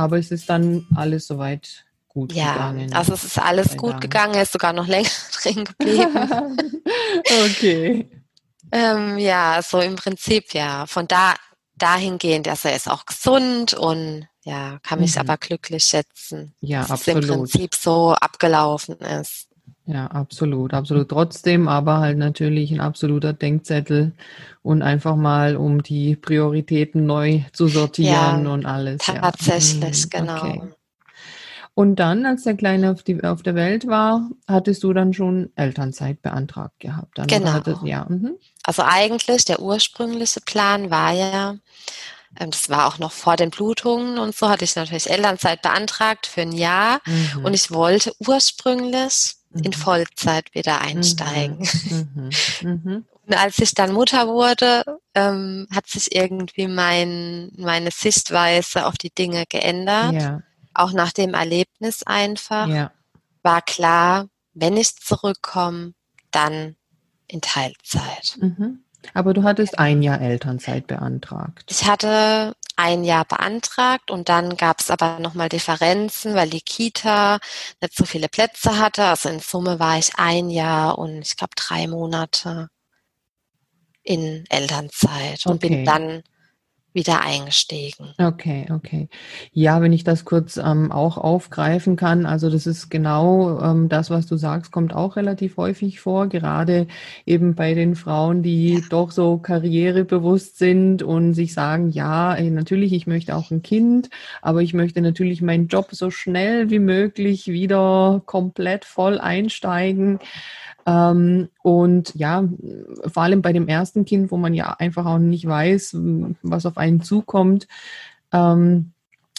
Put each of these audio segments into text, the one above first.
Aber es ist dann alles soweit gut ja, gegangen. also es ist alles gut Dank. gegangen. Er ist sogar noch länger drin geblieben. okay. ähm, ja, so im Prinzip ja. Von da dahingehend, also er ist auch gesund und ja, kann mich Mhm. aber glücklich schätzen, Ja, dass es im absolut. Prinzip so abgelaufen ist. Ja, absolut, absolut. Trotzdem aber halt natürlich ein absoluter Denkzettel und einfach mal, um die Prioritäten neu zu sortieren Ja, und alles. Ja. Tatsächlich, Mhm, genau. Okay. Und dann, als der Kleine auf, die, auf der Welt war, hattest du dann schon Elternzeit beantragt gehabt. Dann, Genau. Hattest, ja, mhm. Also eigentlich der ursprüngliche Plan war ja, ähm, das war auch noch vor den Blutungen und so, hatte ich natürlich Elternzeit beantragt für ein Jahr Mhm. und ich wollte ursprünglich in Mhm. Vollzeit wieder einsteigen. Mhm. Mhm. Und als ich dann Mutter wurde, ähm, hat sich irgendwie mein, meine Sichtweise auf die Dinge geändert. Ja, Auch nach dem Erlebnis einfach ja. war klar, wenn ich zurückkomme, dann in Teilzeit. Mhm. Aber du hattest ein Jahr Elternzeit beantragt. Ich hatte ein Jahr beantragt und dann gab es aber nochmal Differenzen, weil die Kita nicht so viele Plätze hatte. Also in Summe war ich ein Jahr und ich glaube drei Monate in Elternzeit und Okay. bin dann wieder eingestiegen. Okay, okay. Ja, wenn ich das kurz ähm, auch aufgreifen kann, also das ist genau ähm, das, was du sagst, kommt auch relativ häufig vor, gerade eben bei den Frauen, die doch so karrierebewusst sind und sich sagen, ja, ey, natürlich, ich möchte auch ein Kind, aber ich möchte natürlich meinen Job so schnell wie möglich wieder komplett voll einsteigen. Ähm, und ja, vor allem bei dem ersten Kind, wo man ja einfach auch nicht weiß, was auf einen zukommt, ähm,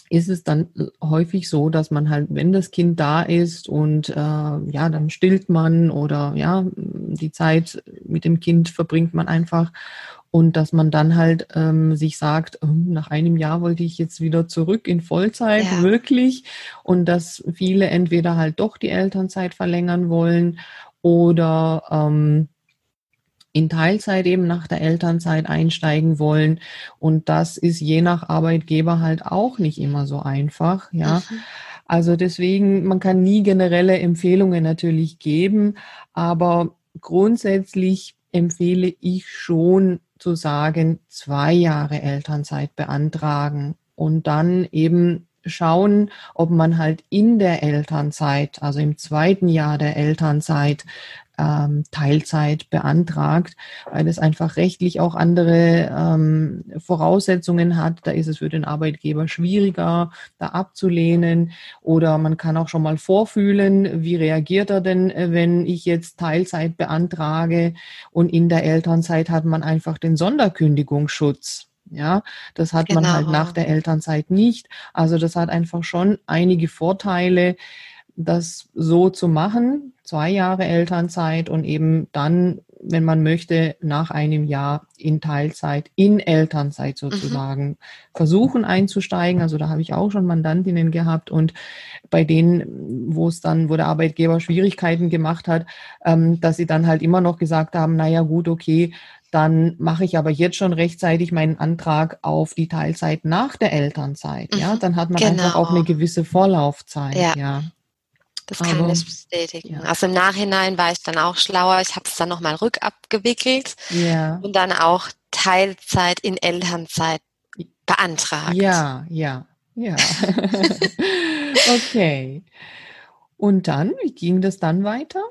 ist es dann häufig so, dass man halt, wenn das Kind da ist und äh, ja, dann stillt man oder ja, die Zeit mit dem Kind verbringt man einfach und dass man dann halt ähm, sich sagt, hm, nach einem Jahr wollte ich jetzt wieder zurück in Vollzeit, Ja. wirklich. Und dass viele entweder halt doch die Elternzeit verlängern wollen oder ähm, in Teilzeit eben nach der Elternzeit einsteigen wollen. Und das ist je nach Arbeitgeber halt auch nicht immer so einfach, ja. Mhm. Also deswegen, man kann nie generelle Empfehlungen natürlich geben, aber grundsätzlich empfehle ich schon zu sagen, zwei Jahre Elternzeit beantragen und dann eben schauen, ob man halt in der Elternzeit, also im zweiten Jahr der Elternzeit, ähm, Teilzeit beantragt, weil es einfach rechtlich auch andere ähm, Voraussetzungen hat. Da ist es für den Arbeitgeber schwieriger, da abzulehnen. Oder man kann auch schon mal vorfühlen, wie reagiert er denn, äh, wenn ich jetzt Teilzeit beantrage und in der Elternzeit hat man einfach den Sonderkündigungsschutz. Ja, das hat man halt Genau. nach der Elternzeit nicht. Also das hat einfach schon einige Vorteile, das so zu machen, zwei Jahre Elternzeit und eben dann, wenn man möchte, nach einem Jahr in Teilzeit, in Elternzeit sozusagen versuchen einzusteigen. Also da habe ich auch schon Mandantinnen gehabt und bei denen, wo es dann, wo der Arbeitgeber Schwierigkeiten gemacht hat, ähm, dass sie dann halt immer noch gesagt haben, naja gut, okay, dann mache ich aber jetzt schon rechtzeitig meinen Antrag auf die Teilzeit nach der Elternzeit. Ja, Mhm, dann hat man einfach auch genau. eine gewisse Vorlaufzeit. Ja. ja. Das kann Aber- ich bestätigen. ja. Also im Nachhinein war ich dann auch schlauer. Ich habe es dann nochmal rückabgewickelt Ja, und dann auch Teilzeit in Elternzeit beantragt. ja, ja, ja. okay. Und dann, wie ging das dann weiter?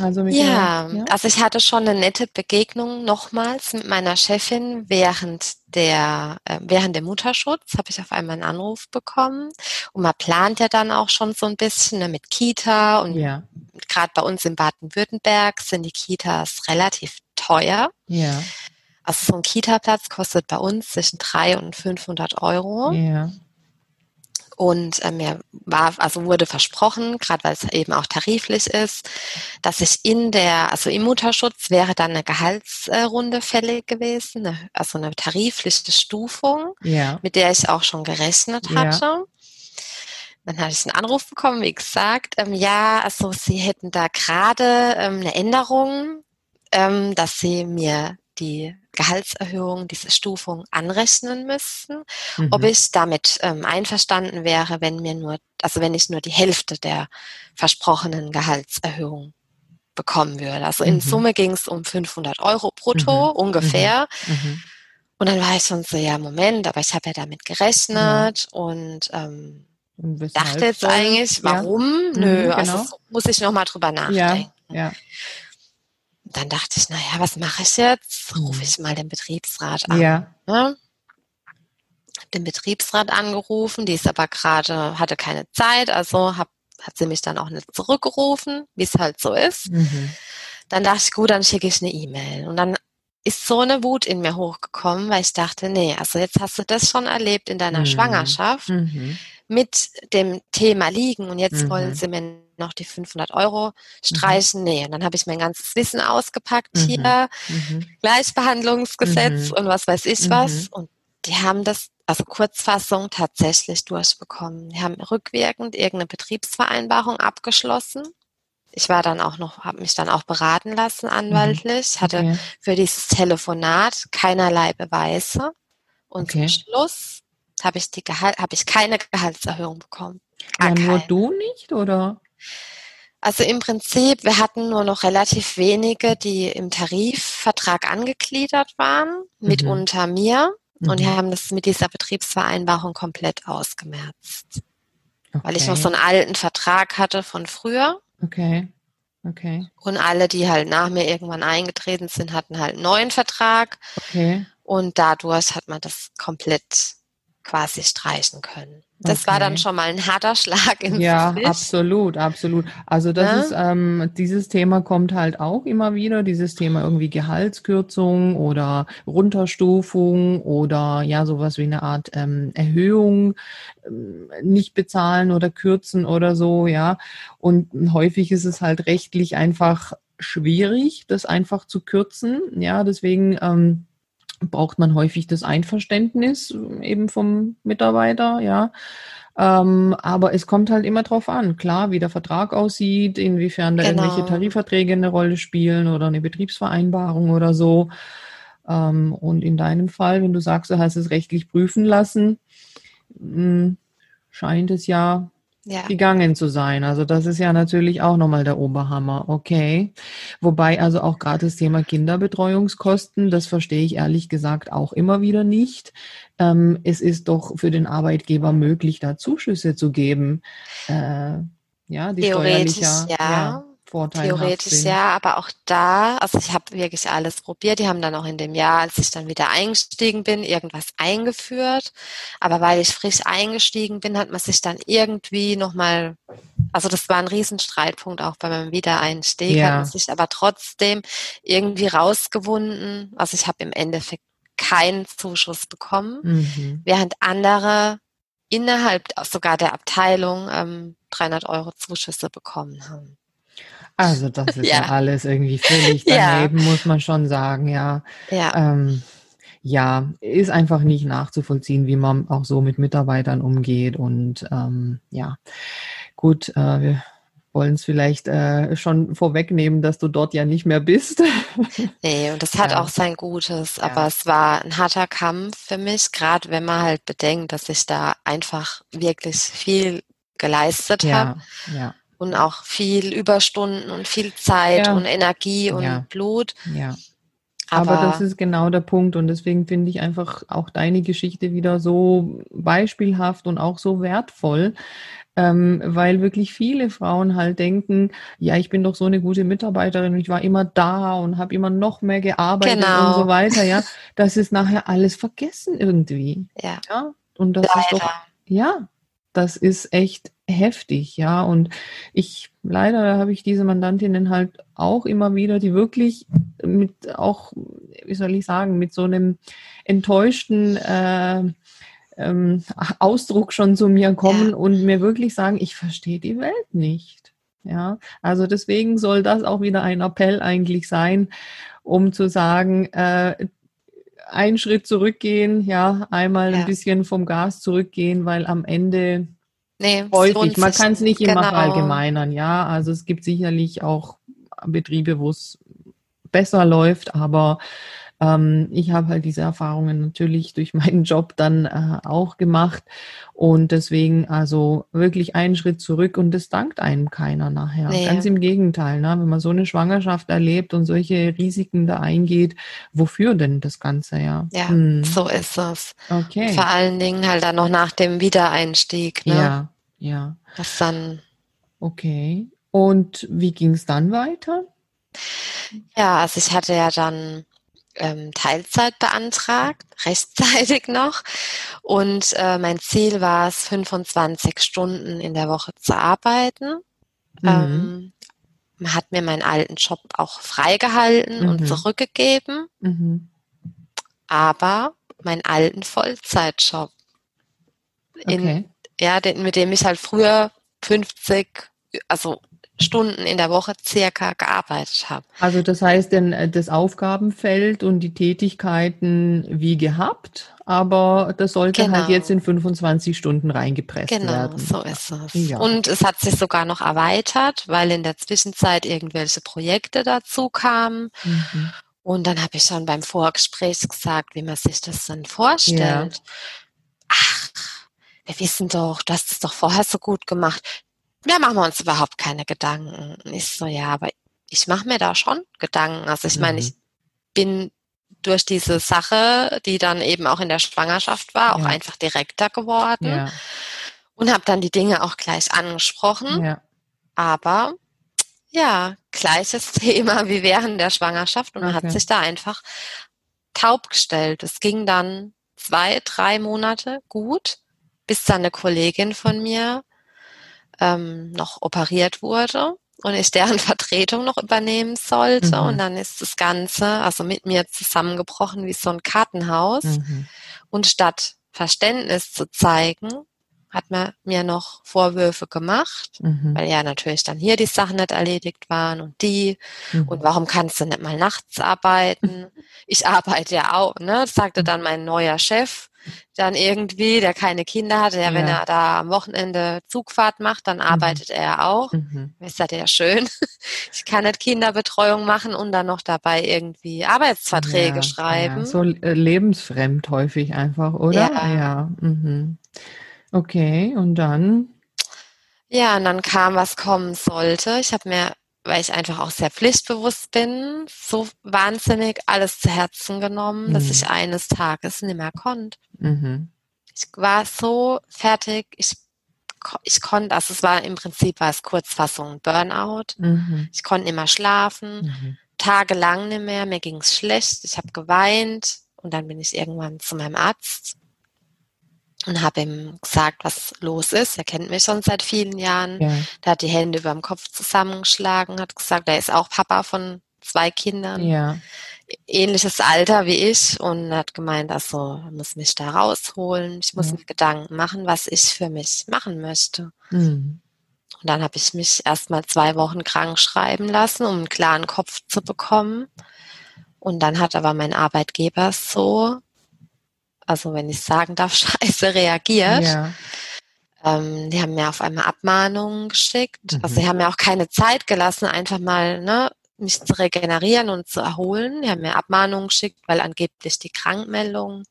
Also Ja, ja? also ich hatte schon eine nette Begegnung nochmals mit meiner Chefin während der äh, während dem Mutterschutz habe ich auf einmal einen Anruf bekommen und man plant ja dann auch schon so ein bisschen ne, mit Kita und ja, gerade bei uns in Baden-Württemberg sind die Kitas relativ teuer. ja, Also so ein Kita-Platz kostet bei uns zwischen 300 und 500 Euro. ja, Und äh, mir war, also wurde versprochen, gerade weil es eben auch tariflich ist, dass ich in der, also im Mutterschutz wäre dann eine Gehaltsrunde fällig gewesen, eine, also eine tarifliche Stufung, ja, mit der ich auch schon gerechnet Ja. hatte. Dann hatte ich einen Anruf bekommen, wie gesagt, ähm, ja, also Sie hätten da gerade ähm, eine Änderung, ähm, dass Sie mir die Gehaltserhöhung, diese Stufung anrechnen müssten, mhm. ob ich damit ähm, einverstanden wäre, wenn mir nur, also wenn ich nur die Hälfte der versprochenen Gehaltserhöhung bekommen würde. Also in mhm. Summe ging es um 500 Euro brutto mhm. ungefähr. Mhm. mhm. Und dann war ich schon so, ja, Moment, aber ich habe ja damit gerechnet ja. und ähm, dachte jetzt eigentlich, warum? Ja. Nö, also genau. also muss ich nochmal drüber nachdenken. Ja. Dann dachte ich, naja, was mache ich jetzt? Rufe mhm. ich mal den Betriebsrat an. Ja. Ne? Den Betriebsrat angerufen, die ist aber gerade, hatte keine Zeit, also hab, hat sie mich dann auch nicht zurückgerufen, wie es halt so ist. Mhm. Dann dachte ich, gut, dann schicke ich eine E-Mail. Und dann ist so eine Wut in mir hochgekommen, weil ich dachte, nee, also jetzt hast du das schon erlebt in deiner mhm. Schwangerschaft mhm. Mit dem Thema liegen und jetzt mhm. wollen sie mir noch die 500 Euro mhm. streichen. Nee, und dann habe ich mein ganzes Wissen ausgepackt mhm. hier, mhm. Gleichbehandlungsgesetz und was weiß ich was. Und die haben das, also Kurzfassung, tatsächlich durchbekommen. Die haben rückwirkend irgendeine Betriebsvereinbarung abgeschlossen ich war dann auch noch, habe mich dann auch beraten lassen anwaltlich, mhm. hatte okay. für dieses Telefonat keinerlei Beweise und okay. zum Schluss habe ich die Gehalt, habe ich keine Gehaltserhöhung bekommen. Gar ja, nur keine. du nicht oder? Also im Prinzip, wir hatten nur noch relativ wenige, die im Tarifvertrag angegliedert waren, mhm. mitunter mir. Mhm. Und die haben das mit dieser Betriebsvereinbarung komplett ausgemerzt. Okay. Weil ich noch so einen alten Vertrag hatte von früher. Okay. Okay. Und alle, die halt nach mir irgendwann eingetreten sind, hatten halt einen neuen Vertrag. Okay. Und dadurch hat man das komplett quasi streichen können. Das okay. war dann schon mal ein harter Schlag ins Ja, Gesicht. absolut, absolut. Also das ja? ist, ähm, dieses Thema kommt halt auch immer wieder, dieses Thema irgendwie Gehaltskürzung oder Runterstufung oder ja, sowas wie eine Art ähm, Erhöhung ähm, nicht bezahlen oder kürzen oder so, ja. Und häufig ist es halt rechtlich einfach schwierig, das einfach zu kürzen. Ja, deswegen ähm, braucht man häufig das Einverständnis eben vom Mitarbeiter, ja. Ähm, aber es kommt halt immer drauf an, klar, wie der Vertrag aussieht, inwiefern da genau. irgendwelche Tarifverträge eine Rolle spielen oder eine Betriebsvereinbarung oder so. Ähm, und in deinem Fall, wenn du sagst, du hast es rechtlich prüfen lassen, mh, hm, scheint es ja ja. gegangen zu sein. Also das ist ja natürlich auch nochmal der Oberhammer. Okay. Wobei also auch gerade das Thema Kinderbetreuungskosten, das verstehe ich ehrlich gesagt auch immer wieder nicht. Ähm, es ist doch für den Arbeitgeber möglich, da Zuschüsse zu geben. Äh, ja, die Theoretisch, ja. ja Theoretisch sind. ja, aber auch da, also ich habe wirklich alles probiert. Die haben dann auch in dem Jahr, als ich dann wieder eingestiegen bin, irgendwas eingeführt. Aber weil ich frisch eingestiegen bin, hat man sich dann irgendwie nochmal, also das war ein Riesenstreitpunkt auch bei meinem Wiedereinstieg, ja. hat man sich aber trotzdem irgendwie rausgewunden. Also ich habe im Endeffekt keinen Zuschuss bekommen, mhm. während andere innerhalb sogar der Abteilung ähm, 300 Euro Zuschüsse bekommen haben. Also das ist ja, ja alles irgendwie völlig daneben, ja. muss man schon sagen, ja. Ja. Ähm, ja, ist einfach nicht nachzuvollziehen, wie man auch so mit Mitarbeitern umgeht. Und ähm, ja, gut, äh, wir wollen es vielleicht äh, schon vorwegnehmen, dass du dort ja nicht mehr bist. nee, und das hat ja. auch sein Gutes, aber ja. es war ein harter Kampf für mich, gerade wenn man halt bedenkt, dass ich da einfach wirklich viel geleistet ja. habe. Ja und auch viel Überstunden und viel Zeit ja. und Energie und ja. Blut. Ja. Aber, Aber, das ist genau der Punkt und deswegen finde ich einfach auch deine Geschichte wieder so beispielhaft und auch so wertvoll, ähm, weil wirklich viele Frauen halt denken, ja, ich bin doch so eine gute Mitarbeiterin, ich war immer da und habe immer noch mehr gearbeitet genau. und so weiter, ja. Das ist nachher alles vergessen irgendwie. Ja. ja? Und das Leider. ist doch, ja, das ist echt heftig, ja. Und ich, leider habe ich diese Mandantinnen halt auch immer wieder, die wirklich mit auch, wie soll ich sagen, mit so einem enttäuschten äh, ähm, Ausdruck schon zu mir kommen ja. und mir wirklich sagen, ich verstehe die Welt nicht. Ja, also deswegen soll das auch wieder ein Appell eigentlich sein, um zu sagen, äh, einen Schritt zurückgehen, ja, einmal ja. ein bisschen vom Gas zurückgehen, weil am Ende Nee, häufig. Man kann es nicht immer genau. verallgemeinern, ja. Also es gibt sicherlich auch Betriebe, wo es besser läuft, aber Ähm, ich habe halt diese Erfahrungen natürlich durch meinen Job dann äh, auch gemacht und deswegen also wirklich einen Schritt zurück und das dankt einem keiner nachher. Nee. Ganz im Gegenteil, ne? wenn man so eine Schwangerschaft erlebt und solche Risiken da eingeht, wofür denn das Ganze, ja? Ja, hm. so ist es. Okay. Vor allen Dingen halt dann noch nach dem Wiedereinstieg. Ne? Ja, ja. Das dann. Okay. Und wie ging es dann weiter? Ja, also ich hatte ja dann ähm, Teilzeit beantragt, rechtzeitig noch. Und äh, mein Ziel war es, 25 Stunden in der Woche zu arbeiten. Mhm. Ähm, man hat mir meinen alten Job auch freigehalten mhm. und zurückgegeben. Mhm. Aber meinen alten Vollzeitjob, in, okay. ja, den, mit dem ich halt früher 50, also Stunden in der Woche circa gearbeitet habe. Also das heißt denn äh, das Aufgabenfeld und die Tätigkeiten wie gehabt, aber das sollte genau. halt jetzt in 25 Stunden reingepresst genau, werden. Genau, so ist es. Ja. Und es hat sich sogar noch erweitert, weil in der Zwischenzeit irgendwelche Projekte dazu kamen. Mhm. Und dann habe ich schon beim Vorgespräch gesagt, wie man sich das dann vorstellt. Ja. Ach, wir wissen doch, du hast es doch vorher so gut gemacht ja, machen wir uns überhaupt keine Gedanken. Ich so, ja, aber ich mache mir da schon Gedanken. Also ich mhm. meine, ich bin durch diese Sache, die dann eben auch in der Schwangerschaft war, auch ja. einfach direkter geworden ja. und habe dann die Dinge auch gleich angesprochen. Ja. Aber ja, gleiches Thema wie während der Schwangerschaft und man okay. hat sich da einfach taub gestellt. Es ging dann zwei, drei Monate gut, bis dann eine Kollegin von mir ähm, noch operiert wurde und ich deren Vertretung noch übernehmen sollte. Mhm. Und dann ist das Ganze, also mit mir zusammengebrochen wie so ein Kartenhaus. Mhm. Und statt Verständnis zu zeigen, hat man mir noch Vorwürfe gemacht, mhm. weil ja natürlich dann hier die Sachen nicht erledigt waren und die. Mhm. Und warum kannst du nicht mal nachts arbeiten? Ich arbeite ja auch, ne? Das sagte dann mein neuer Chef dann irgendwie, der keine Kinder hatte, ja, ja. wenn er da am Wochenende Zugfahrt macht, dann mhm. arbeitet mhm. er auch. Mhm. Ist das ja schön. Ich kann nicht Kinderbetreuung machen und dann noch dabei irgendwie Arbeitsverträge ja, schreiben. Ja, so äh, lebensfremd häufig einfach, oder? Ja. ja. Mhm. Okay, und dann? Ja, und dann kam, was kommen sollte. Ich habe mir weil ich einfach auch sehr pflichtbewusst bin, so wahnsinnig alles zu Herzen genommen, mhm. dass ich eines Tages nicht mehr konnte. Mhm. Ich war so fertig, ich, ich konnte, also es war im Prinzip war es Kurzfassung Burnout. Mhm. Ich konnte nicht mehr schlafen, mhm. tagelang nicht mehr, mir ging es schlecht, ich habe geweint und dann bin ich irgendwann zu meinem Arzt und habe ihm gesagt, was los ist. Er kennt mich schon seit vielen Jahren. Ja. Der hat die Hände über dem Kopf zusammengeschlagen, hat gesagt, er ist auch Papa von zwei Kindern. Ja. Ähnliches Alter wie ich und hat gemeint, also, er muss mich da rausholen. Ich muss ja. mir Gedanken machen, was ich für mich machen möchte. Mhm. Und dann habe ich mich erstmal zwei Wochen krank schreiben lassen, um einen klaren Kopf zu bekommen. Und dann hat aber mein Arbeitgeber so also wenn ich sagen darf, scheiße reagiert. Ja. Ähm, die haben mir auf einmal Abmahnungen geschickt. Mhm. Also sie haben mir auch keine Zeit gelassen, einfach mal ne, mich zu regenerieren und zu erholen. Die haben mir Abmahnungen geschickt, weil angeblich die Krankmeldung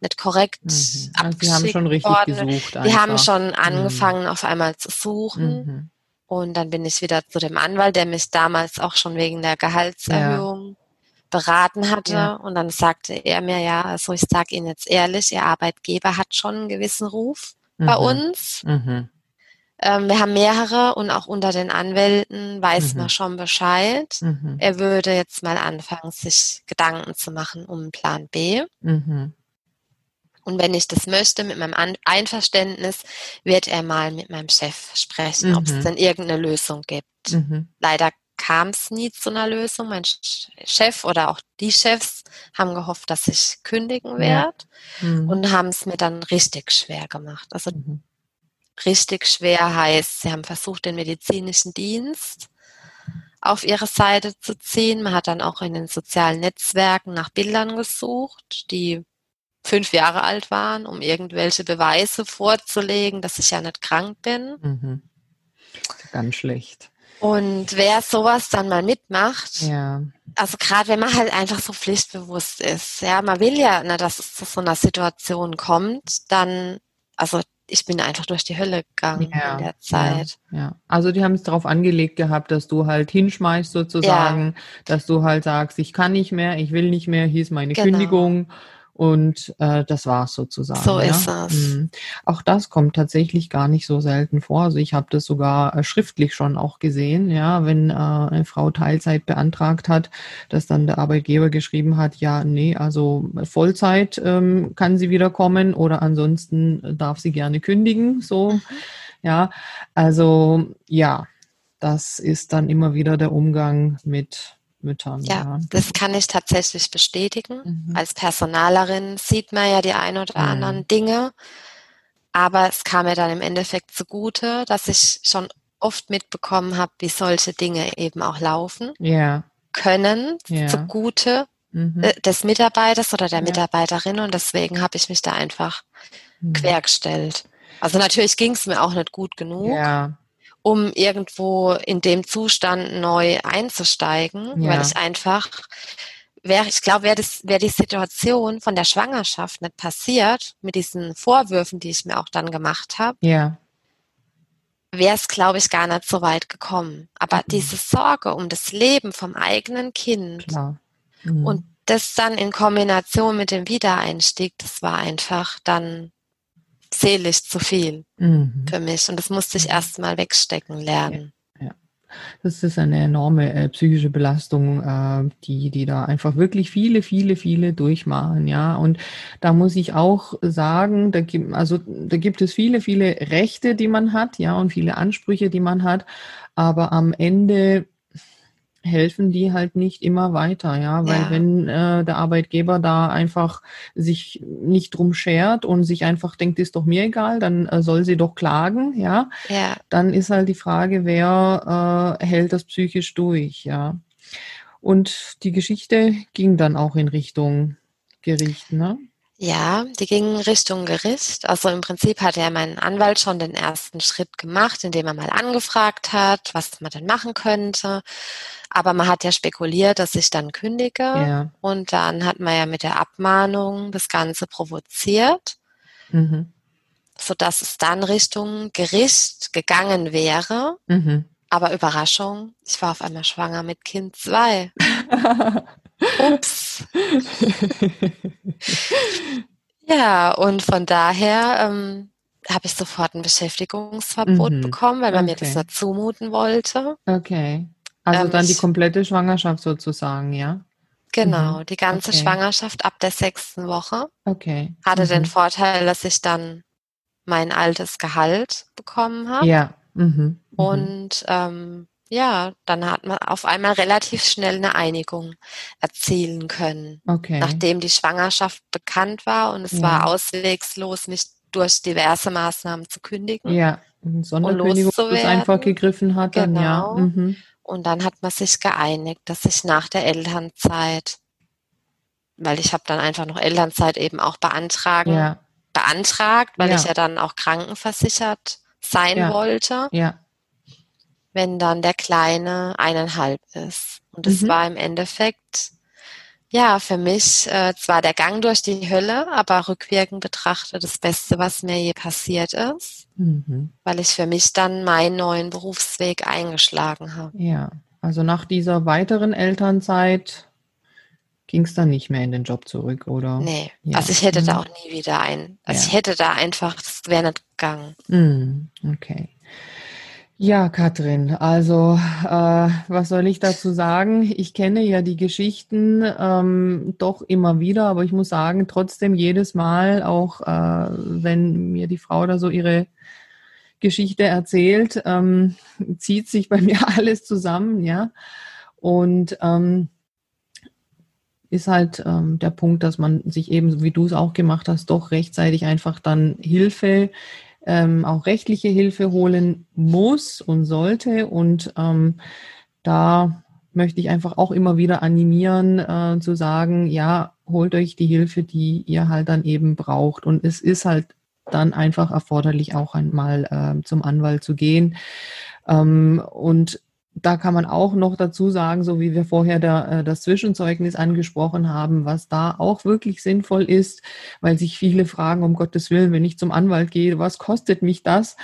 nicht korrekt mhm. also Sie haben schon richtig worden. gesucht. Die haben schon mhm. angefangen, mhm. auf einmal zu suchen. Mhm. Und dann bin ich wieder zu dem Anwalt, der mich damals auch schon wegen der Gehaltserhöhung ja beraten hatte. Ja. Und dann sagte er mir, ja, also ich sage Ihnen jetzt ehrlich, Ihr Arbeitgeber hat schon einen gewissen Ruf mhm. bei uns. Mhm. Ähm, wir haben mehrere und auch unter den Anwälten weiß mhm. man schon Bescheid. Mhm. Er würde jetzt mal anfangen, sich Gedanken zu machen um Plan B. Mhm. Und wenn ich das möchte, mit meinem Einverständnis, wird er mal mit meinem Chef sprechen, ob es mhm. denn irgendeine Lösung gibt. Leider kam es nie zu einer Lösung. Mein Chef oder auch die Chefs haben gehofft, dass ich kündigen werde ja. mhm. und haben es mir dann richtig schwer gemacht. Also mhm. richtig schwer heißt, sie haben versucht, den medizinischen Dienst auf ihre Seite zu ziehen. Man hat dann auch in den sozialen Netzwerken nach Bildern gesucht, die fünf Jahre alt waren, um irgendwelche Beweise vorzulegen, dass ich ja nicht krank bin. Mhm. Ganz schlecht. Und wer sowas dann mal mitmacht, ja. Also gerade wenn man halt einfach so pflichtbewusst ist, ja, man will ja, na, dass es zu so einer Situation kommt, dann, also ich bin einfach durch die Hölle gegangen ja, in der Zeit. Ja, ja. also die haben es darauf angelegt gehabt, dass du halt hinschmeißt sozusagen, ja. dass du halt sagst, ich kann nicht mehr, ich will nicht mehr, hier ist meine genau. Kündigung und äh, das war's sozusagen. So ja. ist es. Mhm. Auch das kommt tatsächlich gar nicht so selten vor. Also ich habe das sogar äh, schriftlich schon auch gesehen, ja, wenn äh, eine Frau Teilzeit beantragt hat, dass dann der Arbeitgeber geschrieben hat, ja, nee, also Vollzeit ähm, kann sie wieder kommen oder ansonsten darf sie gerne kündigen. So, mhm. ja, also ja, das ist dann immer wieder der Umgang mit Müttern. Ja, ja, das kann ich tatsächlich bestätigen. Mhm. Als Personalerin sieht man ja die ein oder mhm. anderen Dinge, aber es kam mir dann im Endeffekt zugute, dass ich schon oft mitbekommen habe, wie solche Dinge eben auch laufen ja. können, ja. zugute mhm. Äh, des Mitarbeiters oder der Mitarbeiterin und deswegen habe ich mich da einfach mhm. quergestellt. Also natürlich ging es mir auch nicht gut genug. Ja um irgendwo in dem Zustand neu einzusteigen, ja. weil ich einfach, wäre, ich glaube, wäre wär die Situation von der Schwangerschaft nicht passiert, mit diesen Vorwürfen, die ich mir auch dann gemacht habe, ja. wäre es, glaube ich, gar nicht so weit gekommen. Aber mhm. diese Sorge um das Leben vom eigenen Kind mhm. und das dann in Kombination mit dem Wiedereinstieg, das war einfach dann seelisch zu viel mhm. für mich. Und das musste ich mhm. erst mal wegstecken lernen. Ja, ja. Das ist eine enorme äh, psychische Belastung, äh, die, die da einfach wirklich viele, viele, viele durchmachen, ja. Und da muss ich auch sagen, da gibt, also da gibt es viele, viele Rechte, die man hat, ja, und viele Ansprüche, die man hat. Aber am Ende helfen die halt nicht immer weiter, ja, weil ja. wenn äh, der Arbeitgeber da einfach sich nicht drum schert und sich einfach denkt, ist doch mir egal, dann äh, soll sie doch klagen, ja, ja. dann ist halt die Frage, wer äh, hält das psychisch durch, ja. Und die Geschichte ging dann auch in Richtung Gericht, ne? Ja, die gingen Richtung Gericht. Also im Prinzip hat ja mein Anwalt schon den ersten Schritt gemacht, indem er mal angefragt hat, was man denn machen könnte. Aber man hat ja spekuliert, dass ich dann kündige. Ja. Und dann hat man ja mit der Abmahnung das Ganze provoziert, mhm. sodass es dann Richtung Gericht gegangen wäre. Mhm. Aber Überraschung, ich war auf einmal schwanger mit Kind 2. Ups. ja, und von daher ähm, habe ich sofort ein Beschäftigungsverbot mhm. bekommen, weil man okay. mir das nicht zumuten wollte. Okay. Also ähm, dann die komplette Schwangerschaft sozusagen, ja? Genau, mhm. die ganze okay. Schwangerschaft ab der sechsten Woche. Okay. Hatte mhm. den Vorteil, dass ich dann mein altes Gehalt bekommen habe. Ja. Mhm. mhm. Und ähm, ja, dann hat man auf einmal relativ schnell eine Einigung erzielen können. Okay. Nachdem die Schwangerschaft bekannt war und es ja. war auswegslos, mich durch diverse Maßnahmen zu kündigen. Ja, und Sonderkündigung das einfach gegriffen hat. Genau. Dann, ja. Genau. Mhm. Und dann hat man sich geeinigt, dass ich nach der Elternzeit, weil ich habe dann einfach noch Elternzeit eben auch beantragen, ja. beantragt, weil ja. ich ja dann auch krankenversichert sein wollte. Ja wenn dann der Kleine eineinhalb ist. Und es mhm. war im Endeffekt, ja, für mich äh, zwar der Gang durch die Hölle, aber rückwirkend betrachtet das Beste, was mir je passiert ist, mhm. weil ich für mich dann meinen neuen Berufsweg eingeschlagen habe. Ja, also nach dieser weiteren Elternzeit ging es dann nicht mehr in den Job zurück, oder? Nee, ja. also ich hätte mhm. da auch nie wieder ein, also ja. ich hätte da einfach, das wäre nicht gegangen. Mhm. Okay. Ja, Katrin, also äh, was soll ich dazu sagen? Ich kenne ja die Geschichten ähm, doch immer wieder, aber ich muss sagen, trotzdem jedes Mal, auch äh, wenn mir die Frau da so ihre Geschichte erzählt, ähm, zieht sich bei mir alles zusammen, ja. Und ähm, ist halt ähm, der Punkt, dass man sich eben, wie du es auch gemacht hast, doch rechtzeitig einfach dann Hilfe ähm, auch rechtliche Hilfe holen muss und sollte. Und ähm, da möchte ich einfach auch immer wieder animieren, äh, zu sagen, ja, holt euch die Hilfe, die ihr halt dann eben braucht. Und es ist halt dann einfach erforderlich, auch einmal äh, zum Anwalt zu gehen. Ähm, und da kann man auch noch dazu sagen, so wie wir vorher der, äh, das Zwischenzeugnis angesprochen haben, was da auch wirklich sinnvoll ist, weil sich viele fragen, um Gottes Willen, wenn ich zum Anwalt gehe, was kostet mich das?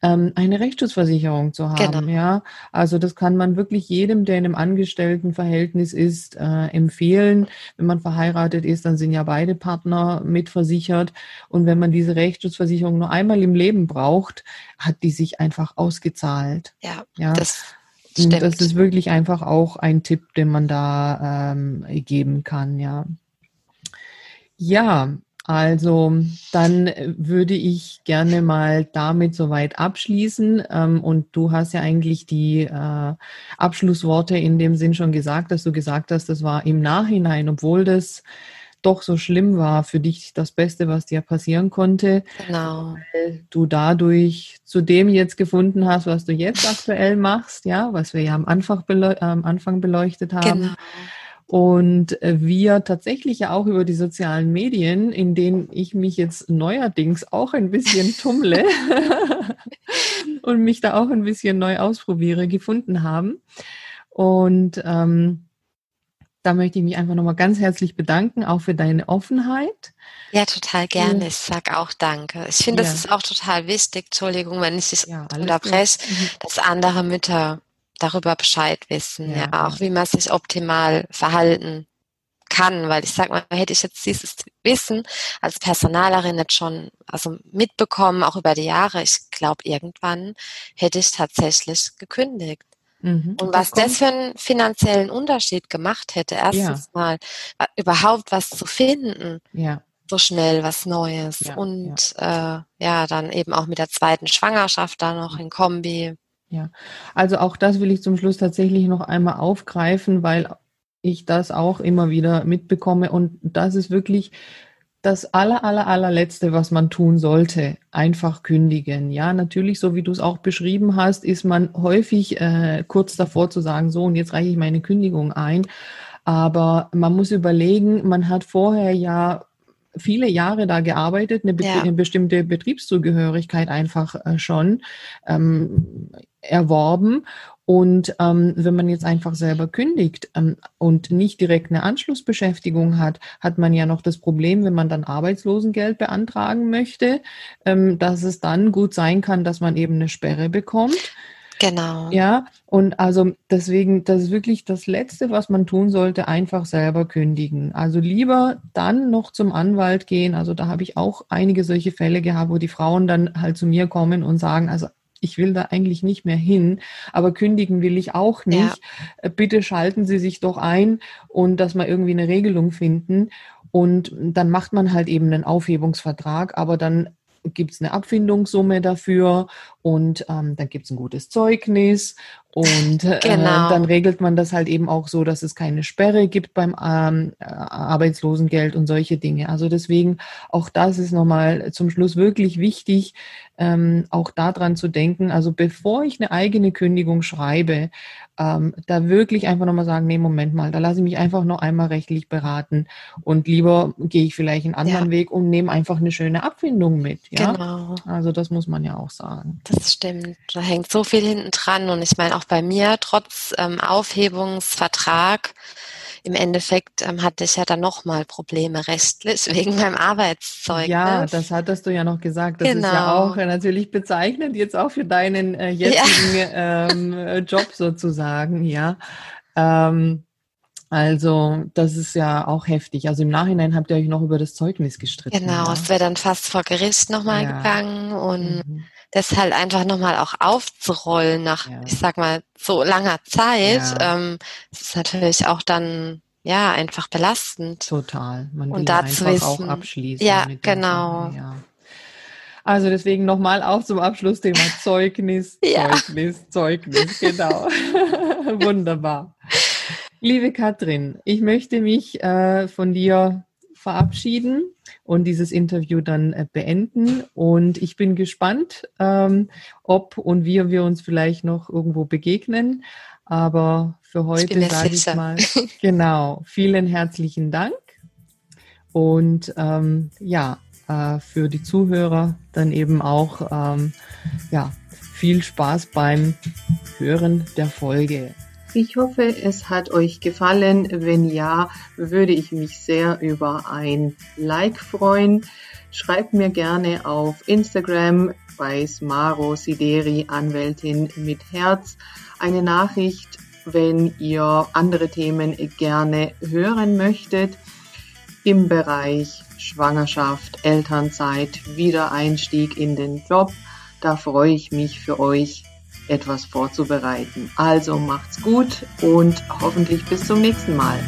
Ähm, eine Rechtsschutzversicherung zu haben, genau. ja. Also das kann man wirklich jedem, der in einem Angestelltenverhältnis ist, äh, empfehlen. Wenn man verheiratet ist, dann sind ja beide Partner mitversichert. Und wenn man diese Rechtsschutzversicherung nur einmal im Leben braucht, hat die sich einfach ausgezahlt. Ja, ja. das Stimmt. Das ist wirklich einfach auch ein Tipp, den man da ähm, geben kann, ja. Ja, also dann würde ich gerne mal damit soweit abschließen. Ähm, und du hast ja eigentlich die äh, Abschlussworte in dem Sinn schon gesagt, dass du gesagt hast, das war im Nachhinein, obwohl das doch so schlimm war, für dich das Beste, was dir passieren konnte. Genau. Weil du dadurch zu dem jetzt gefunden hast, was du jetzt aktuell machst, ja, was wir ja am Anfang, beleu am Anfang beleuchtet haben. Genau. Und äh, wir tatsächlich ja auch über die sozialen Medien, in denen ich mich jetzt neuerdings auch ein bisschen tummle und mich da auch ein bisschen neu ausprobiere, gefunden haben. Und ähm, da möchte ich mich einfach nochmal ganz herzlich bedanken, auch für deine Offenheit. Ja, total gerne. Ich sag auch Danke. Ich finde, ja. das ist auch total wichtig, Entschuldigung, wenn ich dich ja, unterbreche, mhm. dass andere Mütter darüber Bescheid wissen, ja. ja, auch wie man sich optimal verhalten kann, weil ich sag mal, hätte ich jetzt dieses Wissen als Personalerin jetzt schon also mitbekommen, auch über die Jahre, ich glaube, irgendwann hätte ich tatsächlich gekündigt. Mhm. Und was das, das für einen finanziellen Unterschied gemacht hätte, erstens ja. mal überhaupt was zu finden. Ja. So schnell was Neues. Ja, und ja. Äh, ja, dann eben auch mit der zweiten Schwangerschaft da noch in Kombi. Ja, also auch das will ich zum Schluss tatsächlich noch einmal aufgreifen, weil ich das auch immer wieder mitbekomme. Und das ist wirklich das aller, aller, allerletzte, was man tun sollte, einfach kündigen. Ja, natürlich, so wie du es auch beschrieben hast, ist man häufig äh, kurz davor zu sagen, so und jetzt reiche ich meine Kündigung ein. Aber man muss überlegen, man hat vorher ja viele Jahre da gearbeitet, eine, ja. eine bestimmte Betriebszugehörigkeit einfach äh, schon ähm, erworben und ähm, wenn man jetzt einfach selber kündigt ähm, und nicht direkt eine Anschlussbeschäftigung hat, hat man ja noch das Problem, wenn man dann Arbeitslosengeld beantragen möchte, ähm, dass es dann gut sein kann, dass man eben eine Sperre bekommt. Genau. Ja, und also deswegen, das ist wirklich das Letzte, was man tun sollte, einfach selber kündigen. Also lieber dann noch zum Anwalt gehen. Also da habe ich auch einige solche Fälle gehabt, wo die Frauen dann halt zu mir kommen und sagen, also ich will da eigentlich nicht mehr hin, aber kündigen will ich auch nicht. Ja. Bitte schalten Sie sich doch ein und dass wir irgendwie eine Regelung finden. Und dann macht man halt eben einen Aufhebungsvertrag, aber dann gibt es eine Abfindungssumme dafür und ähm, dann gibt es ein gutes Zeugnis und äh, genau. dann regelt man das halt eben auch so, dass es keine Sperre gibt beim ähm, äh, Arbeitslosengeld und solche Dinge. Also deswegen auch das ist nochmal zum Schluss wirklich wichtig, ähm, auch daran zu denken. Also bevor ich eine eigene Kündigung schreibe, ähm, da wirklich einfach nochmal sagen, nee, Moment mal, da lasse ich mich einfach noch einmal rechtlich beraten und lieber gehe ich vielleicht einen anderen ja. Weg und nehme einfach eine schöne Abfindung mit. Ja? Genau. Also das muss man ja auch sagen. Das stimmt. Da hängt so viel hinten dran und ich meine auch bei mir, trotz ähm, Aufhebungsvertrag, im Endeffekt ähm, hatte ich ja dann nochmal Probleme rechtlich wegen meinem Arbeitszeug. Ja, das hattest du ja noch gesagt. Das genau. ist ja genau. auch äh, natürlich bezeichnend jetzt auch für deinen äh, jetzigen ja. ähm, Job sozusagen, ja. Ähm, also, das ist ja auch heftig. Also im Nachhinein habt ihr euch noch über das Zeugnis gestritten. Genau, ja? es wäre dann fast vor Gericht nochmal ja. gegangen und mhm. Das halt einfach nochmal auch aufzurollen nach, ja. ich sag mal, so langer Zeit. Ja. Ähm, ist natürlich auch dann ja einfach belastend. Total. Man will und dazu einfach wissen, auch abschließen. Ja, genau. ja. Also deswegen nochmal auch zum Abschlussthema Zeugnis, Zeugnis, Zeugnis, genau. Wunderbar. Liebe Katrin, ich möchte mich äh, von dir verabschieden und dieses Interview dann äh, beenden. Und ich bin gespannt, ähm, ob und wie wir uns vielleicht noch irgendwo begegnen. Aber für heute sage ich mal, genau, vielen herzlichen Dank. Und ähm, ja, äh, für die Zuhörer dann eben auch, ähm, ja, viel Spaß beim Hören der Folge. Ich hoffe, es hat euch gefallen. Wenn ja, würde ich mich sehr über ein Like freuen. Schreibt mir gerne auf Instagram bei Smaro Sideri Anwältin mit Herz eine Nachricht, wenn ihr andere Themen gerne hören möchtet im Bereich Schwangerschaft, Elternzeit, Wiedereinstieg in den Job. Da freue ich mich für euch etwas vorzubereiten. Also macht's gut und hoffentlich bis zum nächsten Mal.